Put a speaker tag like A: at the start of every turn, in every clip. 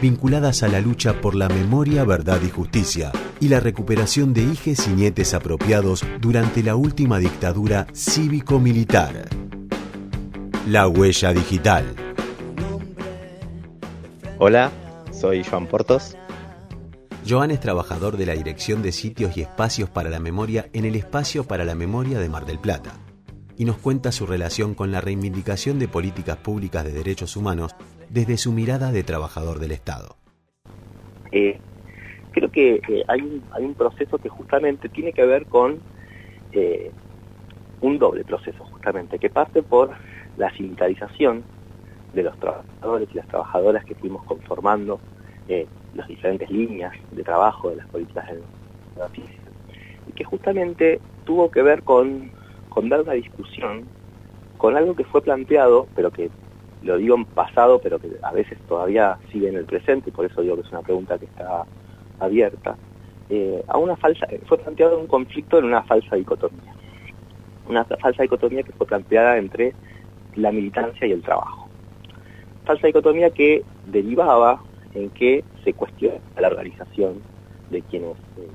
A: vinculadas a la lucha por la memoria, verdad y justicia y la recuperación de hijes y nietes apropiados durante la última dictadura cívico-militar. La huella digital.
B: Hola, soy Joan Portos.
A: Joan es trabajador de la Dirección de Sitios y Espacios para la Memoria en el Espacio para la Memoria de Mar del Plata y nos cuenta su relación con la reivindicación de políticas públicas de derechos humanos desde su mirada de trabajador del Estado.
B: Eh, creo que eh, hay, un, hay un proceso que justamente tiene que ver con eh, un doble proceso, justamente, que parte por la sindicalización de los trabajadores y las trabajadoras que fuimos conformando las diferentes líneas de trabajo de las políticas de la y que justamente tuvo que ver con dar una discusión con algo que fue planteado, pero que lo digo en pasado, pero que a veces todavía sigue en el presente, y por eso digo que es una pregunta que está abierta, eh, a una falsa, fue planteado un conflicto en una falsa dicotomía. Una falsa dicotomía que fue planteada entre la militancia y el trabajo. Falsa dicotomía que derivaba en que se cuestiona la organización de quienes eh,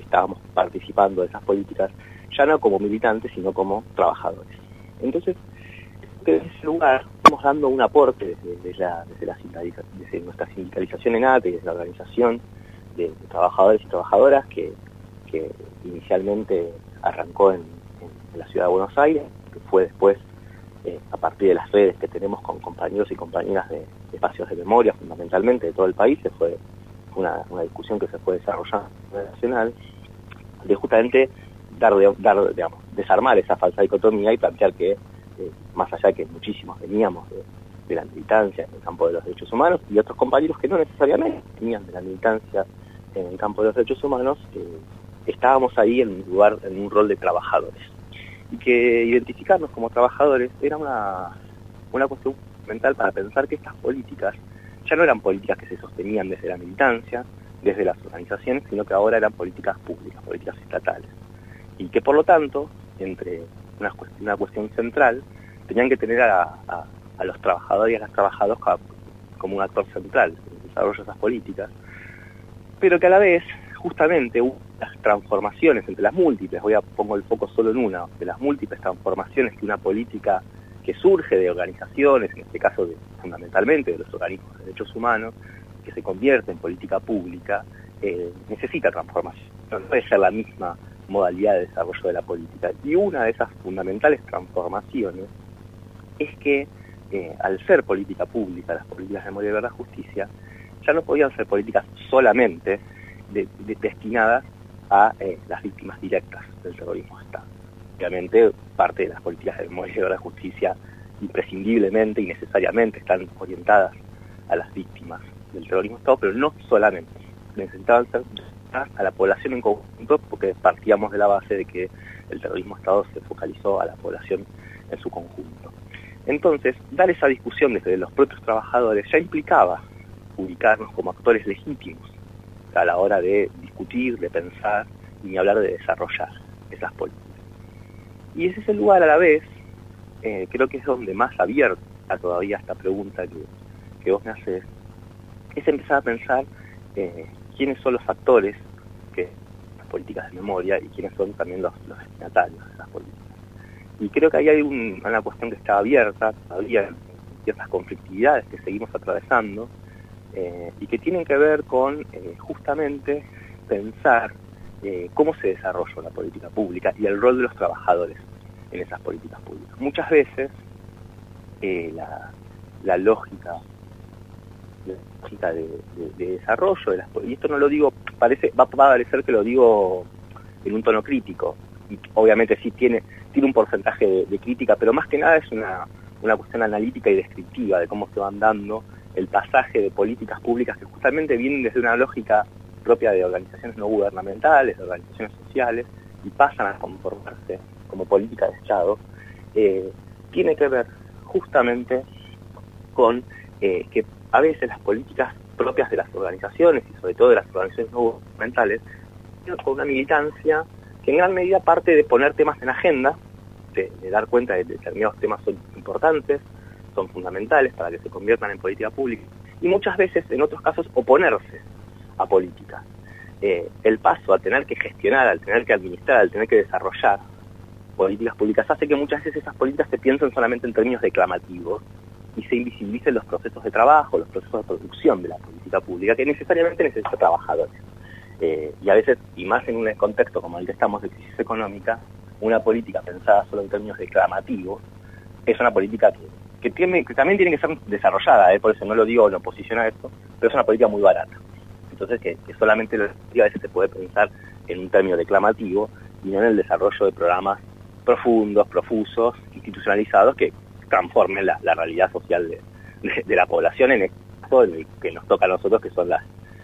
B: estábamos participando de esas políticas ya no como militantes, sino como trabajadores. Entonces, desde ese lugar estamos dando un aporte desde, la, desde, nuestra sindicalización en ATE, desde la organización de, trabajadores y trabajadoras que, inicialmente arrancó en, la ciudad de Buenos Aires, que fue después eh, a partir de las redes que tenemos con compañeros y compañeras de, espacios de memoria, fundamentalmente de todo el país, se fue una, una discusión que se fue desarrollando a nivel nacional, de justamente dar, dar digamos, desarmar esa falsa dicotomía y plantear que, más allá de que muchísimos veníamos de, la militancia en el campo de los derechos humanos y otros compañeros que no necesariamente venían de la militancia en el campo de los derechos humanos, eh, estábamos ahí en un lugar, en un rol de trabajadores. Y que identificarnos como trabajadores era una, una cuestión fundamental para pensar que estas políticas ya no eran políticas que se sostenían desde la militancia, desde las organizaciones, sino que ahora eran políticas públicas, políticas estatales y que por lo tanto, entre una, una cuestión central, tenían que tener a, los trabajadores y a las trabajadoras como un actor central en el desarrollo de esas políticas, pero que a la vez, justamente, las transformaciones entre las múltiples, voy a pongo el foco solo en una, de las múltiples transformaciones que una política que surge de organizaciones, en este caso de, fundamentalmente de los organismos de derechos humanos, que se convierte en política pública, eh, necesita transformación. No puede ser la misma modalidad de desarrollo de la política. Y una de esas fundamentales transformaciones es que eh, al ser política pública, las políticas de memoria, verdad, justicia, ya no podían ser políticas solamente destinadas a eh, las víctimas directas del terrorismo de Estado. Obviamente, parte de las políticas de memoria, verdad, justicia, imprescindiblemente y necesariamente están orientadas a las víctimas del terrorismo de Estado, pero no solamente. Necesitaban ser a la población en conjunto, porque partíamos de la base de que el terrorismo Estado se focalizó a la población en su conjunto. Entonces, dar esa discusión desde los propios trabajadores ya implicaba ubicarnos como actores legítimos a la hora de discutir, de pensar y hablar de desarrollar esas políticas. Y ese es el lugar a la vez, eh, creo que es donde más abierta todavía esta pregunta que, que vos me haces, es empezar a pensar eh, quiénes son los actores que las políticas de memoria y quiénes son también los, destinatarios de esas políticas. Y creo que ahí hay una cuestión que está abierta, todavía ciertas conflictividades que seguimos atravesando eh, y que tienen que ver con eh, justamente pensar eh, cómo se desarrolla la política pública y el rol de los trabajadores en esas políticas públicas. Muchas veces la, la lógica de, desarrollo de las y esto no lo digo parece va, a parecer que lo digo en un tono crítico y obviamente sí tiene tiene un porcentaje de, crítica pero más que nada es una, una cuestión analítica y descriptiva de cómo se van dando el pasaje de políticas públicas que justamente vienen desde una lógica propia de organizaciones no gubernamentales, de organizaciones sociales, y pasan a conformarse como política de Estado, eh, tiene que ver justamente con eh, que a veces las políticas propias de las organizaciones y sobre todo de las organizaciones no gubernamentales con una militancia que en gran medida parte de poner temas en agenda, de, dar cuenta de que determinados temas son importantes, son fundamentales para que se conviertan en política pública, y muchas veces, en otros casos, oponerse a políticas. Eh, el paso a tener que gestionar, al tener que administrar, al tener que desarrollar políticas públicas hace que muchas veces esas políticas se piensen solamente en términos declamativos y se invisibilicen los procesos de trabajo, los procesos de producción de la política pública, que necesariamente necesita trabajadores. Eh, y a veces, y más en un contexto como el que estamos de crisis económica, una política pensada solo en términos declamativos es una política que, tiene, que también tiene que ser desarrollada, ¿eh? por eso no lo digo en oposición a esto, pero es una política muy barata. Entonces, que, solamente a veces se puede pensar en un término declamativo y no en el desarrollo de programas profundos, profusos, institucionalizados que transformen la, realidad social de, la población en el caso que nos toca a nosotros, que son las,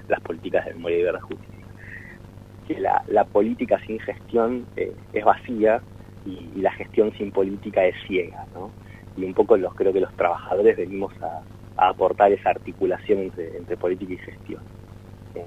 B: las políticas de memoria y de justicia que la, política sin gestión eh, es vacía y, la gestión sin política es ciega, ¿no? Y un poco los creo que los trabajadores venimos a, aportar esa articulación entre, política y gestión. Eh,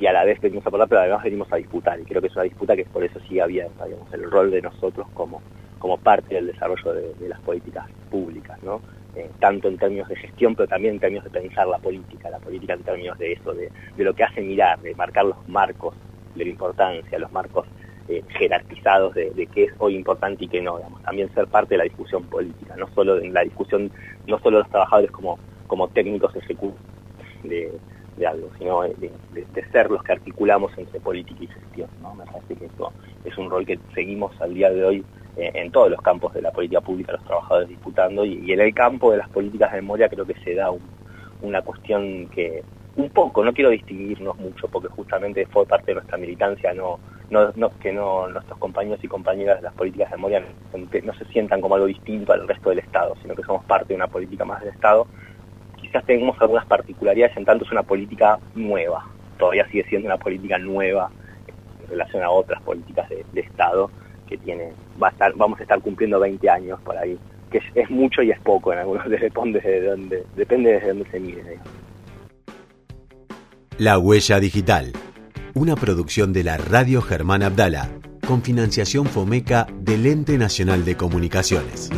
B: y, a la vez venimos a aportar, pero además venimos a disputar, y creo que es una disputa que por eso sigue abierta, digamos, el rol de nosotros como, como parte del desarrollo de, las políticas públicas, ¿no? Eh, tanto en términos de gestión, pero también en términos de pensar la política, la política en términos de eso, de, de lo que hace mirar, de marcar los marcos de la importancia, los marcos eh, jerarquizados de, qué es hoy importante y qué no, digamos, también ser parte de la discusión política, no solo en la discusión, no solo los trabajadores como, como técnicos ejecutivos de, algo, sino de, ser los que articulamos entre política y gestión, ¿no? Me parece que eso es un rol que seguimos al día de hoy en todos los campos de la política pública, los trabajadores disputando, y, en el campo de las políticas de memoria creo que se da una cuestión que un poco, no quiero distinguirnos mucho porque justamente fue parte de nuestra militancia, no, no, que no nuestros compañeros y compañeras de las políticas de memoria no, se sientan como algo distinto al resto del Estado, sino que somos parte de una política más del Estado. Quizás tenemos algunas particularidades en tanto es una política nueva, todavía sigue siendo una política nueva en relación a otras políticas de, Estado que tiene, va a estar, vamos a estar cumpliendo 20 años por ahí, que es, mucho y es poco en algunos, depende de dónde, depende de dónde se mire.
A: La Huella Digital, una producción de la Radio Germán Abdala, con financiación FOMECA del Ente Nacional de Comunicaciones.